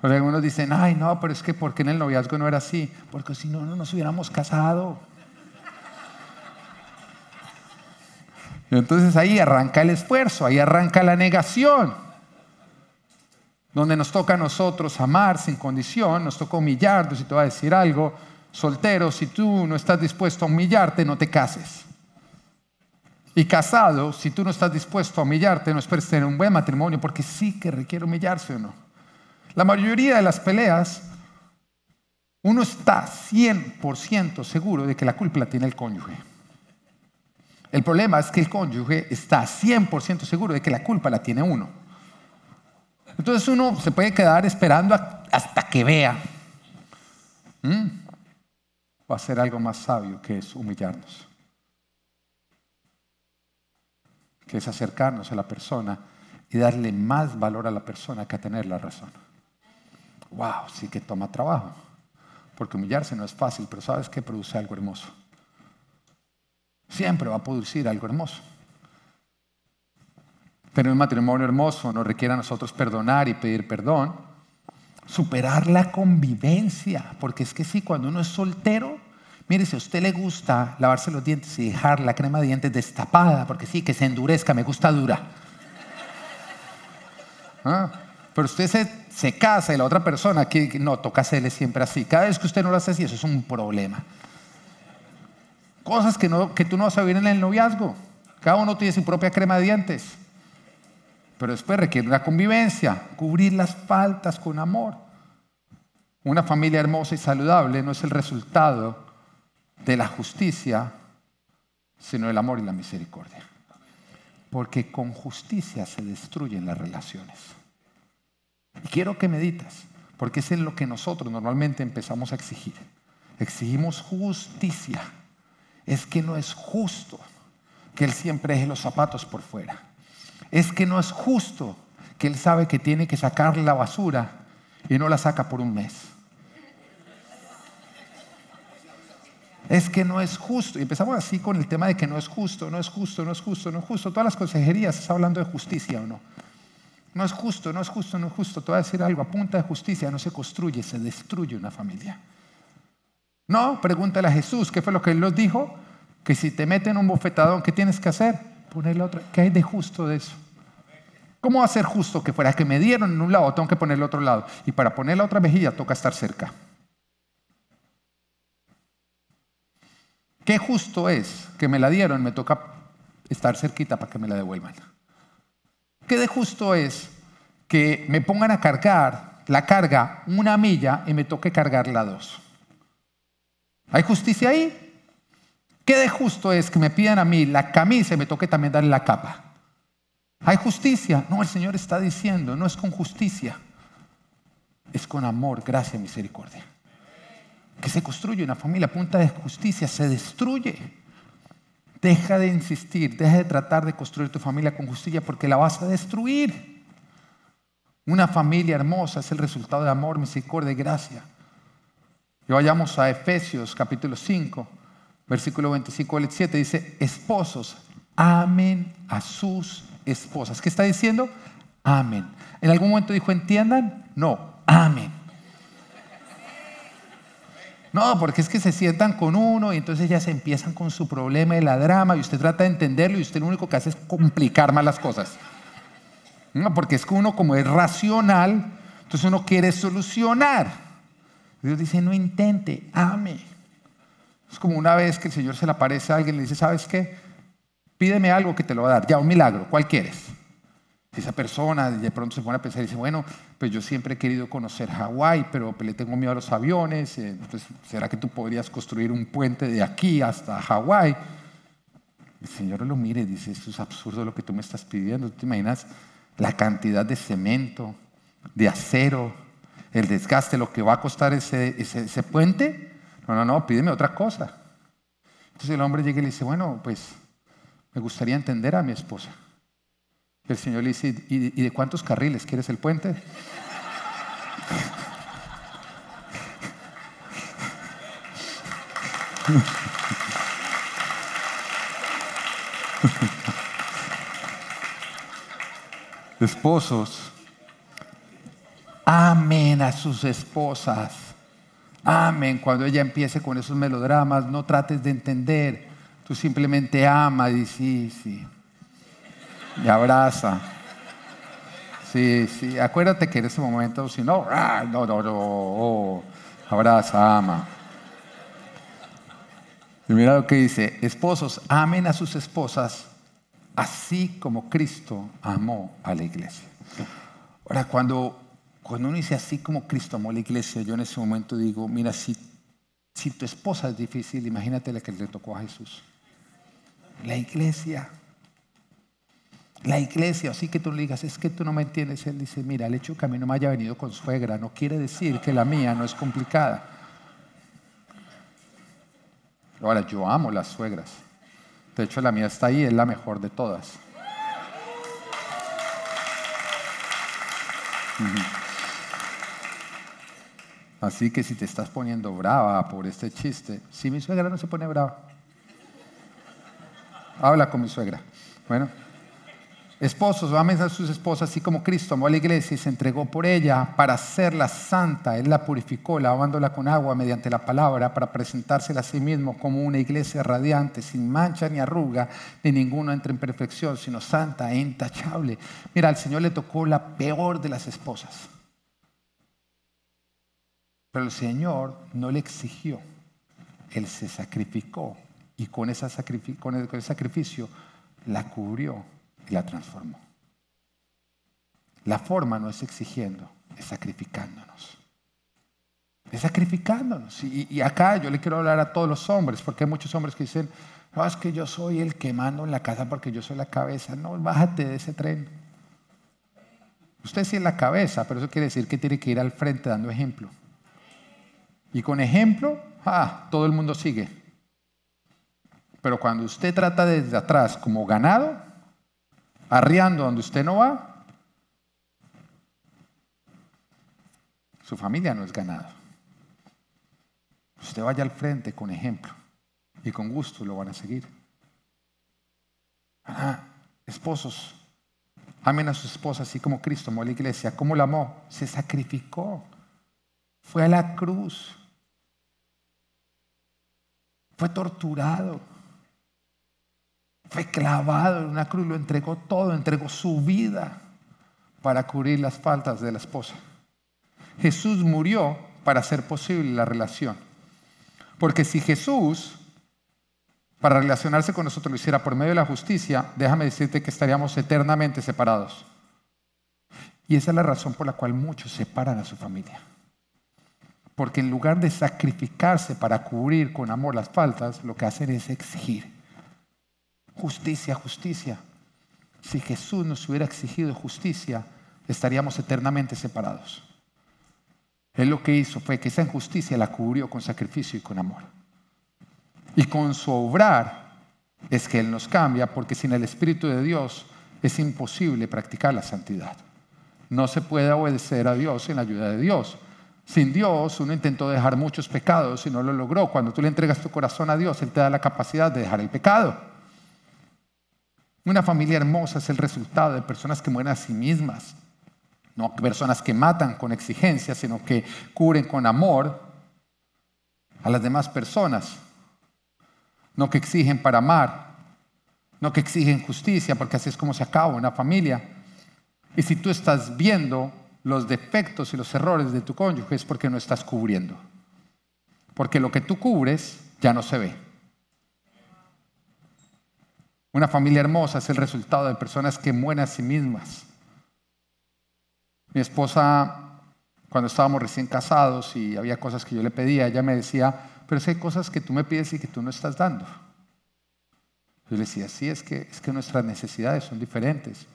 Pero algunos dicen, ay, no, pero es que porque en el noviazgo no era así? Porque si no, no nos hubiéramos casado. Y entonces ahí arranca el esfuerzo, ahí arranca la negación donde nos toca a nosotros amar sin condición, nos toca humillarnos, si te va a decir algo, soltero, si tú no estás dispuesto a humillarte, no te cases. Y casado, si tú no estás dispuesto a humillarte, no esperes tener un buen matrimonio, porque sí que requiere humillarse o no. La mayoría de las peleas, uno está 100% seguro de que la culpa la tiene el cónyuge. El problema es que el cónyuge está 100% seguro de que la culpa la tiene uno. Entonces uno se puede quedar esperando hasta que vea. ¿Mm? O hacer algo más sabio que es humillarnos. Que es acercarnos a la persona y darle más valor a la persona que a tener la razón. wow, sí que toma trabajo. Porque humillarse no es fácil, pero sabes que produce algo hermoso. Siempre va a producir algo hermoso. Pero un matrimonio hermoso nos requiere a nosotros perdonar y pedir perdón, superar la convivencia, porque es que sí, cuando uno es soltero, mire, si a usted le gusta lavarse los dientes y dejar la crema de dientes destapada, porque sí, que se endurezca, me gusta dura. ¿Ah? Pero usted se, se, casa y la otra persona, que no, toca hacerle siempre así. Cada vez que usted no lo hace así, eso es un problema. Cosas que, no, que tú no vas a vivir en el noviazgo. Cada uno tiene su propia crema de dientes. Pero después requiere una convivencia, cubrir las faltas con amor. Una familia hermosa y saludable no es el resultado de la justicia, sino del amor y la misericordia. Porque con justicia se destruyen las relaciones. Y quiero que meditas, porque es en lo que nosotros normalmente empezamos a exigir. Exigimos justicia. Es que no es justo que Él siempre deje los zapatos por fuera. Es que no es justo que Él sabe que tiene que sacar la basura y no la saca por un mes. Es que no es justo. Y empezamos así con el tema de que no es justo, no es justo, no es justo, no es justo. Todas las consejerías está hablando de justicia o no. No es justo, no es justo, no es justo. Te voy a decir algo, a punta de justicia no se construye, se destruye una familia. No, pregúntale a Jesús, ¿qué fue lo que él nos dijo? Que si te meten un bofetadón, ¿qué tienes que hacer? Ponerle otra. ¿Qué hay de justo de eso? ¿Cómo va a ser justo que fuera que me dieron en un lado, tengo que poner el otro lado? Y para poner la otra mejilla toca estar cerca. ¿Qué justo es que me la dieron? Me toca estar cerquita para que me la devuelvan. ¿Qué de justo es que me pongan a cargar la carga una milla y me toque cargarla dos? ¿Hay justicia ahí? ¿Qué de justo es que me pidan a mí la camisa y me toque también darle la capa? ¿Hay justicia? No, el Señor está diciendo, no es con justicia, es con amor, gracia, misericordia. Que se construye una familia a punta de justicia, se destruye. Deja de insistir, deja de tratar de construir tu familia con justicia porque la vas a destruir. Una familia hermosa es el resultado de amor, misericordia y gracia. Y vayamos a Efesios capítulo 5, versículo 25 al 7, dice, esposos, amen a sus esposas. ¿Qué está diciendo? Amen. ¿En algún momento dijo entiendan? No, amen. No, porque es que se sientan con uno y entonces ya se empiezan con su problema y la drama y usted trata de entenderlo y usted lo único que hace es complicar más las cosas. No, porque es que uno como es racional, entonces uno quiere solucionar. Dios dice, no intente, ame. Es como una vez que el Señor se le aparece a alguien y le dice, ¿sabes qué? Pídeme algo que te lo va a dar, ya un milagro, ¿cuál quieres? esa persona de pronto se pone a pensar y dice, bueno, pues yo siempre he querido conocer Hawái, pero pues le tengo miedo a los aviones, entonces, eh, pues, ¿será que tú podrías construir un puente de aquí hasta Hawái? El Señor lo mire y dice, esto es absurdo lo que tú me estás pidiendo. ¿Tú te imaginas la cantidad de cemento, de acero, el desgaste, lo que va a costar ese, ese, ese puente? No, no, no, pídeme otra cosa. Entonces el hombre llega y le dice, bueno, pues me gustaría entender a mi esposa. El Señor le dice, ¿y de cuántos carriles quieres el puente? Esposos, amen a sus esposas. Amen cuando ella empiece con esos melodramas. No trates de entender. Tú simplemente ama y sí, sí y abraza. Sí, sí, acuérdate que en ese momento, si no, no, no, no, oh, abraza, ama. Y mira lo que dice, esposos, amen a sus esposas así como Cristo amó a la iglesia. Ahora, cuando, cuando uno dice así como Cristo amó a la iglesia, yo en ese momento digo, mira, si, si tu esposa es difícil, imagínate la que le tocó a Jesús. La iglesia la iglesia, así que tú le digas, es que tú no me entiendes. Él dice, mira, el hecho de que a mí no me haya venido con suegra no quiere decir que la mía no es complicada. Ahora, yo amo las suegras. De hecho, la mía está ahí, es la mejor de todas. Así que si te estás poniendo brava por este chiste, si mi suegra no se pone brava, habla con mi suegra. Bueno, esposos, amen a sus esposas así como Cristo amó a la iglesia y se entregó por ella para hacerla santa. Él la purificó, lavándola con agua mediante la palabra para presentársela a sí mismo como una iglesia radiante, sin mancha ni arruga, ni ninguno entre en perfección, sino santa e intachable. Mira, al Señor le tocó la peor de las esposas. Pero el Señor no le exigió, Él se sacrificó y con, ese sacrificio la cubrió y la transformó. La forma no es exigiendo, es sacrificándonos. Es sacrificándonos. Y, acá yo le quiero hablar a todos los hombres, porque hay muchos hombres que dicen, no, es que yo soy el que mando en la casa porque yo soy la cabeza. No, bájate de ese tren. Usted sí es la cabeza, pero eso quiere decir que tiene que ir al frente dando ejemplo. Y con ejemplo, ah, todo el mundo sigue. Pero cuando usted trata desde atrás como ganado, arriando donde usted no va, su familia no es ganado. Usted vaya al frente con ejemplo y con gusto lo van a seguir. Ah, esposos, amen a su esposa así como Cristo amó a la iglesia. ¿Cómo la amó? Se sacrificó. Fue a la cruz fue torturado, fue clavado en una cruz, lo entregó todo, entregó su vida para cubrir las faltas de la esposa. Jesús murió para hacer posible la relación. Porque si Jesús, para relacionarse con nosotros, lo hiciera por medio de la justicia, déjame decirte que estaríamos eternamente separados. Y esa es la razón por la cual muchos separan a su familia. Porque en lugar de sacrificarse para cubrir con amor las faltas, lo que hacen es exigir. Justicia, justicia. Si Jesús nos hubiera exigido justicia, estaríamos eternamente separados. Él lo que hizo fue que esa injusticia la cubrió con sacrificio y con amor. Y con su obrar es que Él nos cambia, porque sin el Espíritu de Dios es imposible practicar la santidad. No se puede obedecer a Dios sin la ayuda de Dios. Sin Dios uno intentó dejar muchos pecados y no lo logró. Cuando tú le entregas tu corazón a Dios, Él te da la capacidad de dejar el pecado. Una familia hermosa es el resultado de personas que mueren a sí mismas. No personas que matan con exigencia, sino que cubren con amor a las demás personas. No que exigen para amar. No que exigen justicia, porque así es como se acaba una familia. Y si tú estás viendo los defectos y los errores de tu cónyuge es porque no estás cubriendo. Porque lo que tú cubres ya no se ve. Una familia hermosa es el resultado de personas que mueren a sí mismas. Mi esposa, cuando estábamos recién casados y había cosas que yo le pedía, ella me decía, pero es hay cosas que tú me pides y que tú no estás dando. Yo le decía, sí, es que, es que nuestras necesidades son diferentes.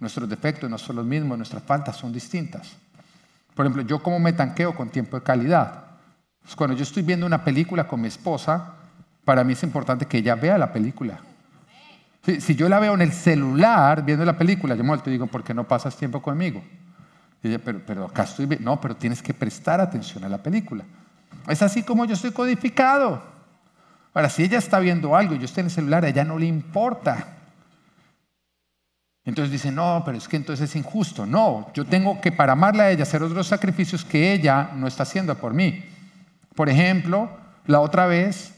Nuestros defectos no son los mismos, nuestras faltas son distintas. Por ejemplo, yo como me tanqueo con tiempo de calidad. Cuando yo estoy viendo una película con mi esposa, para mí es importante que ella vea la película. Si, yo la veo en el celular viendo la película, yo me digo, ¿por qué no pasas tiempo conmigo? Y ella, pero, pero acá estoy. No, pero tienes que prestar atención a la película. Es así como yo estoy codificado. Ahora, si ella está viendo algo y yo estoy en el celular, a ella no le importa. Entonces dice, no, pero es que entonces es injusto. No, yo tengo que para amarla a ella hacer otros sacrificios que ella no está haciendo por mí. Por ejemplo, la otra vez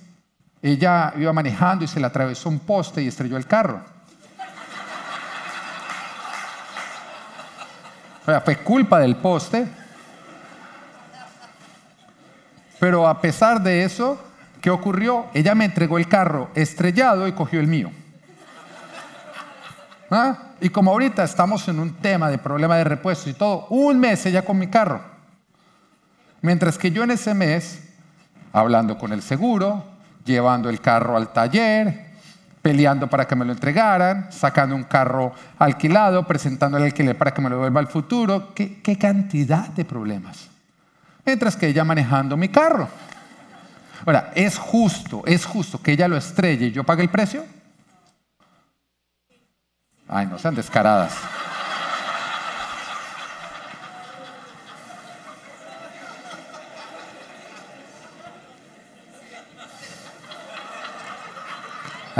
ella iba manejando y se le atravesó un poste y estrelló el carro. O sea, fue culpa del poste. Pero a pesar de eso, ¿qué ocurrió? Ella me entregó el carro estrellado y cogió el mío. ¿Ah? Y como ahorita estamos en un tema de problema de repuestos y todo, un mes ella con mi carro. Mientras que yo en ese mes, hablando con el seguro, llevando el carro al taller, peleando para que me lo entregaran, sacando un carro alquilado, presentando el alquiler para que me lo devuelva al futuro. ¿Qué, qué cantidad de problemas. Mientras que ella manejando mi carro. Ahora, ¿es justo, es justo que ella lo estrelle y yo pague el precio? Ay, no sean descaradas.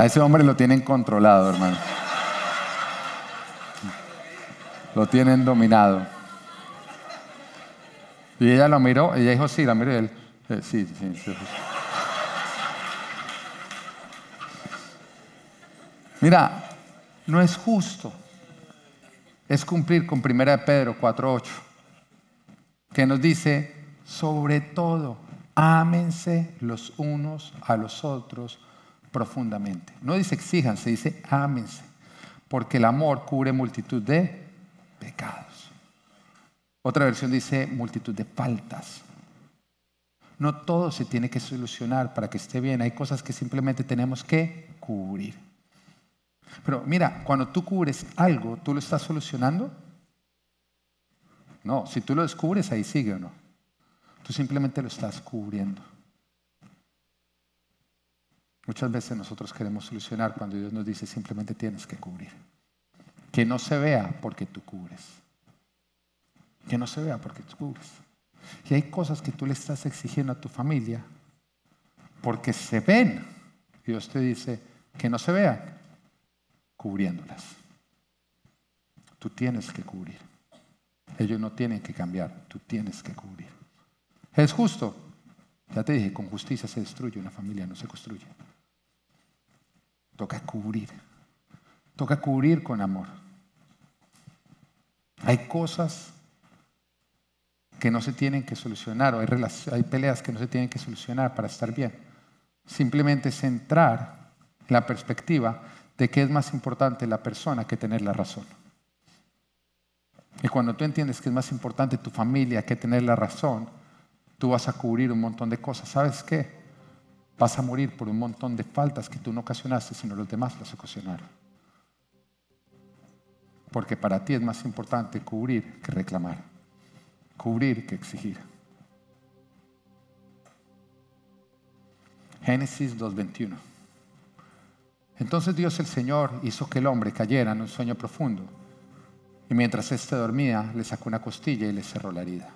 A ese hombre lo tienen controlado, hermano. Lo tienen dominado. Y ella lo miró, ella dijo, sí, la miró y él, eh, sí, sí, sí. Mira, no es justo. Es cumplir con 1 Pedro 4.8, que nos dice, sobre todo, ámense los unos a los otros profundamente. No dice exíjanse, dice ámense, porque el amor cubre multitud de pecados. Otra versión dice multitud de faltas. No todo se tiene que solucionar para que esté bien. Hay cosas que simplemente tenemos que cubrir. Pero mira, cuando tú cubres algo, ¿tú lo estás solucionando? No, si tú lo descubres, ahí sigue o no. Tú simplemente lo estás cubriendo. Muchas veces nosotros queremos solucionar cuando Dios nos dice simplemente tienes que cubrir. Que no se vea porque tú cubres. Que no se vea porque tú cubres. Y hay cosas que tú le estás exigiendo a tu familia porque se ven. Dios te dice que no se vean cubriéndolas. Tú tienes que cubrir. Ellos no tienen que cambiar, tú tienes que cubrir. ¿Es justo? Ya te dije, con justicia se destruye una familia, no se construye. Toca cubrir. Toca cubrir con amor. Hay cosas que no se tienen que solucionar o hay, peleas que no se tienen que solucionar para estar bien. Simplemente centrar la perspectiva de que es más importante la persona que tener la razón. Y cuando tú entiendes que es más importante tu familia que tener la razón, tú vas a cubrir un montón de cosas. ¿Sabes qué? Vas a morir por un montón de faltas que tú no ocasionaste, sino los demás las ocasionaron. Porque para ti es más importante cubrir que reclamar, cubrir que exigir. Génesis 2.21. Entonces Dios el Señor hizo que el hombre cayera en un sueño profundo y mientras éste dormía le sacó una costilla y le cerró la herida.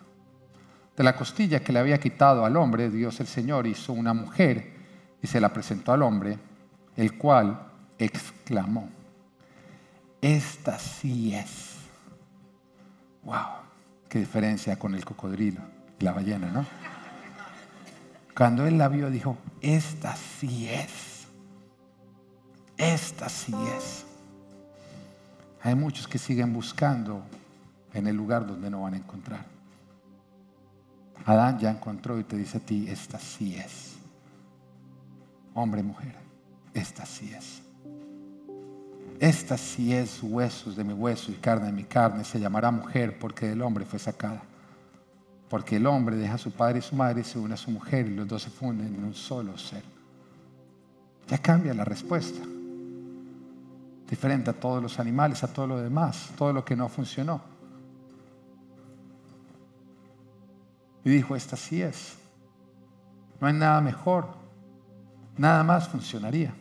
De la costilla que le había quitado al hombre, Dios el Señor hizo una mujer y se la presentó al hombre, el cual exclamó, esta sí es. ¡Wow! Qué diferencia con el cocodrilo y la ballena, ¿no? Cuando él la vio dijo, esta sí es. Esta sí es. Hay muchos que siguen buscando en el lugar donde no van a encontrar. Adán ya encontró y te dice a ti, esta sí es. Hombre, mujer, esta sí es. Esta sí es huesos de mi hueso y carne de mi carne. Se llamará mujer porque del hombre fue sacada. Porque el hombre deja a su padre y su madre y se une a su mujer y los dos se funden en un solo ser. Ya cambia la respuesta diferente a todos los animales, a todo lo demás, todo lo que no funcionó. Y dijo, esta sí es. No hay nada mejor. Nada más funcionaría.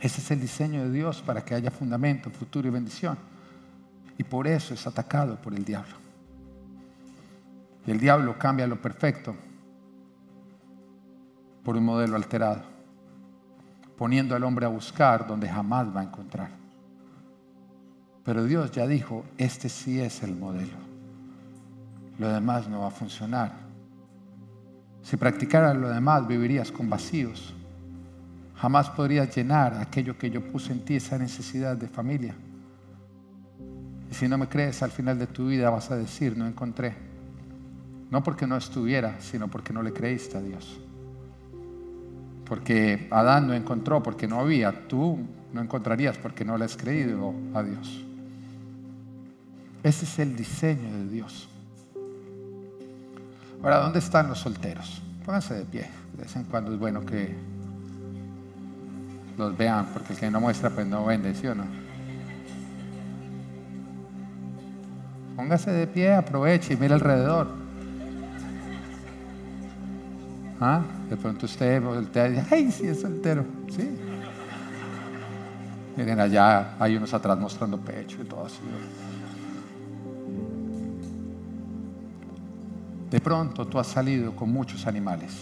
Ese es el diseño de Dios para que haya fundamento, futuro y bendición. Y por eso es atacado por el diablo. Y el diablo cambia lo perfecto por un modelo alterado poniendo al hombre a buscar donde jamás va a encontrar. Pero Dios ya dijo, este sí es el modelo. Lo demás no va a funcionar. Si practicaras lo demás, vivirías con vacíos. Jamás podrías llenar aquello que yo puse en ti, esa necesidad de familia. Y si no me crees, al final de tu vida vas a decir, no encontré. No porque no estuviera, sino porque no le creíste a Dios porque Adán no encontró, porque no había, tú no encontrarías porque no le has creído a Dios. Ese es el diseño de Dios. Ahora, ¿dónde están los solteros? Pónganse de pie. De vez en cuando es bueno que los vean, porque el que no muestra, pues no vende, ¿sí o no? Póngase de pie, aproveche y mire alrededor. ¿Ah? De pronto usted voltea y dice, ¡ay, sí es soltero! ¿Sí? Miren, allá hay unos atrás mostrando pecho y todo así. De pronto tú has salido con muchos animales.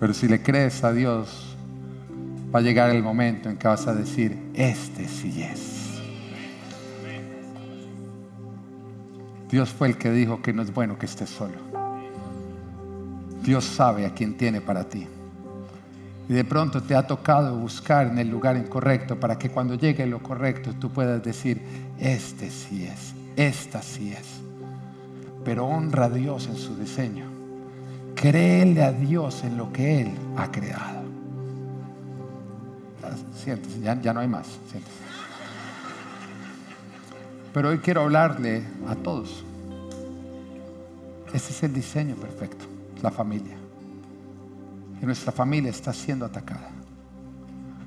Pero si le crees a Dios, va a llegar el momento en que vas a decir, este sí es. Dios fue el que dijo que no es bueno que estés solo. Dios sabe a quién tiene para ti. Y de pronto te ha tocado buscar en el lugar incorrecto para que cuando llegue lo correcto tú puedas decir, este sí es, esta sí es. Pero honra a Dios en su diseño. Créele a Dios en lo que Él ha creado. Siéntese, ya, no hay más. Siéntese. Pero hoy quiero hablarle a todos. Ese es el diseño perfecto, la familia. Y nuestra familia está siendo atacada.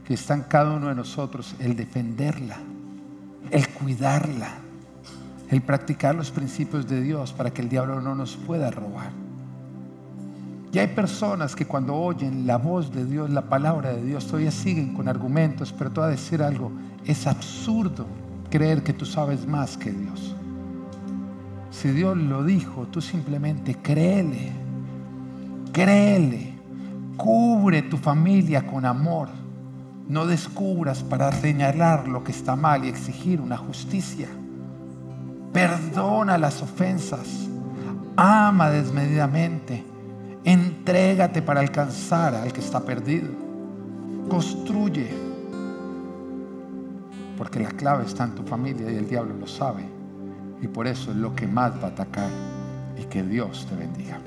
Que está en cada uno de nosotros el defenderla, el cuidarla, el practicar los principios de Dios para que el diablo no nos pueda robar. Y hay personas que cuando oyen la voz de Dios, la palabra de Dios, todavía siguen con argumentos, pero te voy a decir algo, es absurdo creer que tú sabes más que Dios. Si Dios lo dijo, tú simplemente créele, créele, cubre tu familia con amor. No descubras para señalar lo que está mal y exigir una justicia. Perdona las ofensas, ama desmedidamente, entrégate para alcanzar al que está perdido. Construye porque la clave está en tu familia y el diablo lo sabe. Y por eso es lo que más va a atacar. Y que Dios te bendiga.